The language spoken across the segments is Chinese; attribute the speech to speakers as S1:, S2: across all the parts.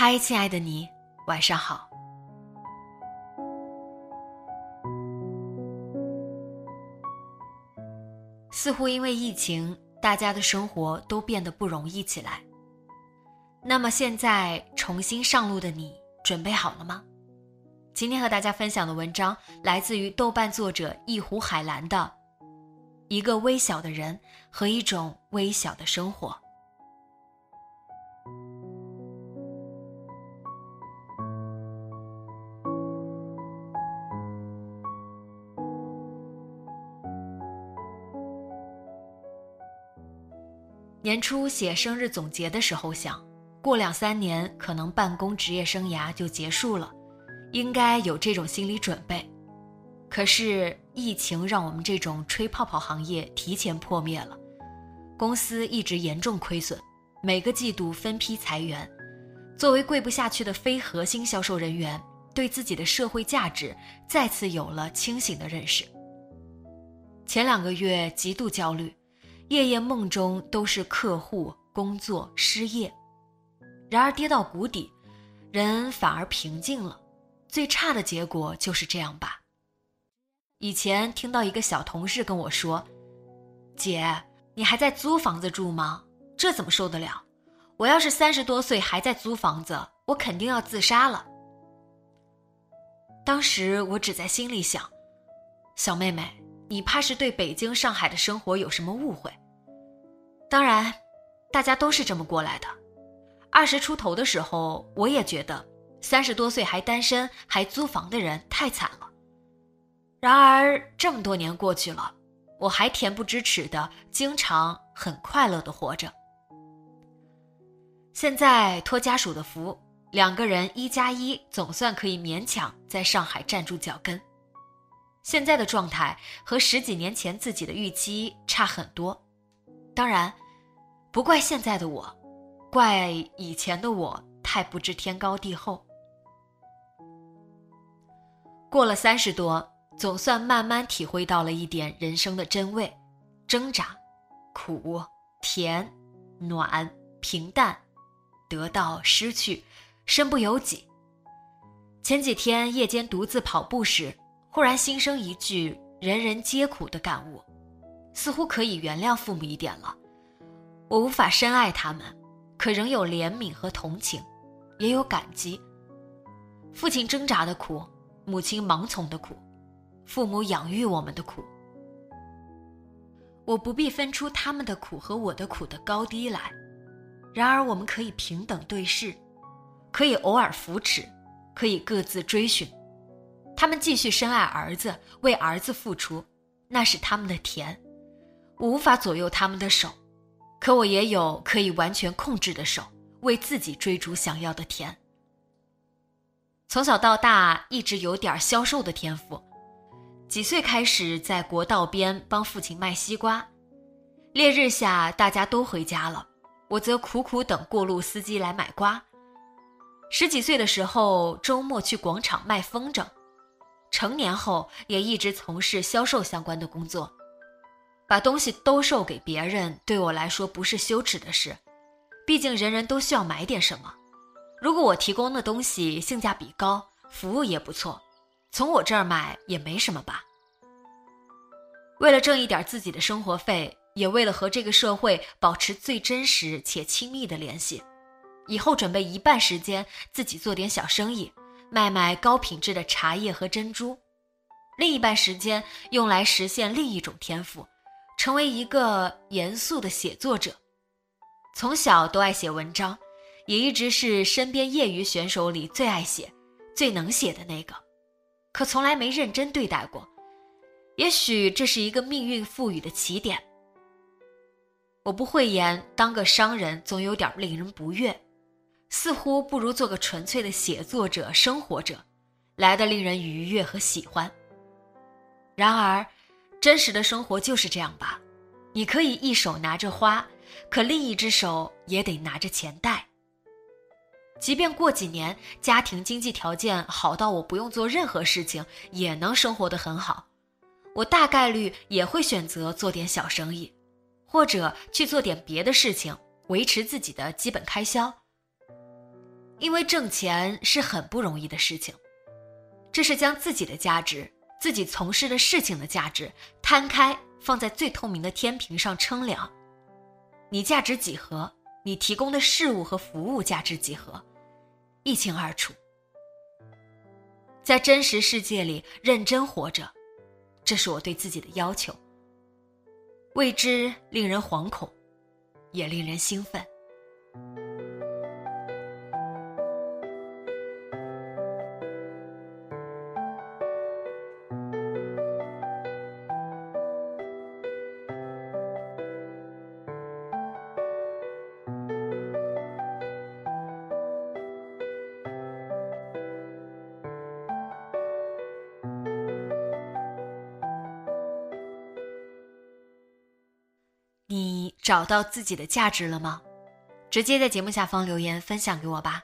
S1: 嗨，亲爱的你，晚上好。似乎因为疫情，大家的生活都变得不容易起来。那么现在重新上路的你，准备好了吗？今天和大家分享的文章来自于豆瓣作者一壶海蓝的《一个微小的人和一种微小的生活》。年初写生日总结的时候想，过两三年可能办公职业生涯就结束了，应该有这种心理准备。可是疫情让我们这种吹泡泡行业提前破灭了，公司一直严重亏损，每个季度分批裁员。作为跪不下去的非核心销售人员，对自己的社会价值再次有了清醒的认识。前两个月极度焦虑。夜夜梦中都是客户、工作、失业，然而跌到谷底，人反而平静了。最差的结果就是这样吧。以前听到一个小同事跟我说：“姐，你还在租房子住吗？这怎么受得了？我要是三十多岁还在租房子，我肯定要自杀了。”当时我只在心里想：“小妹妹。”你怕是对北京、上海的生活有什么误会？当然，大家都是这么过来的。二十出头的时候，我也觉得三十多岁还单身、还租房的人太惨了。然而，这么多年过去了，我还恬不知耻的，经常很快乐的活着。现在托家属的福，两个人一加一总算可以勉强在上海站住脚跟。现在的状态和十几年前自己的预期差很多，当然，不怪现在的我，怪以前的我太不知天高地厚。过了三十多，总算慢慢体会到了一点人生的真味：挣扎、苦、甜、暖、平淡，得到、失去，身不由己。前几天夜间独自跑步时。忽然心生一句“人人皆苦”的感悟，似乎可以原谅父母一点了。我无法深爱他们，可仍有怜悯和同情，也有感激。父亲挣扎的苦，母亲盲从的苦，父母养育我们的苦，我不必分出他们的苦和我的苦的高低来。然而，我们可以平等对视，可以偶尔扶持，可以各自追寻。他们继续深爱儿子，为儿子付出，那是他们的甜。我无法左右他们的手，可我也有可以完全控制的手，为自己追逐想要的甜。从小到大一直有点销售的天赋，几岁开始在国道边帮父亲卖西瓜，烈日下大家都回家了，我则苦苦等过路司机来买瓜。十几岁的时候，周末去广场卖风筝。成年后也一直从事销售相关的工作，把东西兜售给别人对我来说不是羞耻的事，毕竟人人都需要买点什么。如果我提供的东西性价比高，服务也不错，从我这儿买也没什么吧。为了挣一点自己的生活费，也为了和这个社会保持最真实且亲密的联系，以后准备一半时间自己做点小生意，卖卖高品质的茶叶和珍珠，另一半时间用来实现另一种天赋，成为一个严肃的写作者。从小都爱写文章，也一直是身边业余选手里最爱写、最能写的那个，可从来没认真对待过。也许这是一个命运赋予的起点。我不讳言，当个商人总有点令人不悦，似乎不如做个纯粹的写作者、生活者，来的令人愉悦和喜欢。然而，真实的生活就是这样吧？你可以一手拿着花，可另一只手也得拿着钱袋。即便过几年家庭经济条件好到我不用做任何事情也能生活得很好。我大概率也会选择做点小生意，或者去做点别的事情，维持自己的基本开销。因为挣钱是很不容易的事情，这是将自己的价值、自己从事的事情的价值摊开放在最透明的天平上称量。你价值几何，你提供的事物和服务价值几何，一清二楚。在真实世界里认真活着。这是我对自己的要求。未知令人惶恐，也令人兴奋。找到自己的价值了吗？直接在节目下方留言分享给我吧。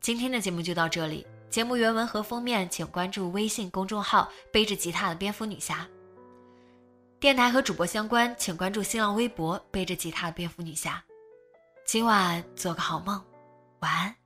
S1: 今天的节目就到这里，节目原文和封面请关注微信公众号“背着吉他的蝙蝠女侠”。电台和主播相关，请关注新浪微博“背着吉他的蝙蝠女侠”。今晚做个好梦，晚安。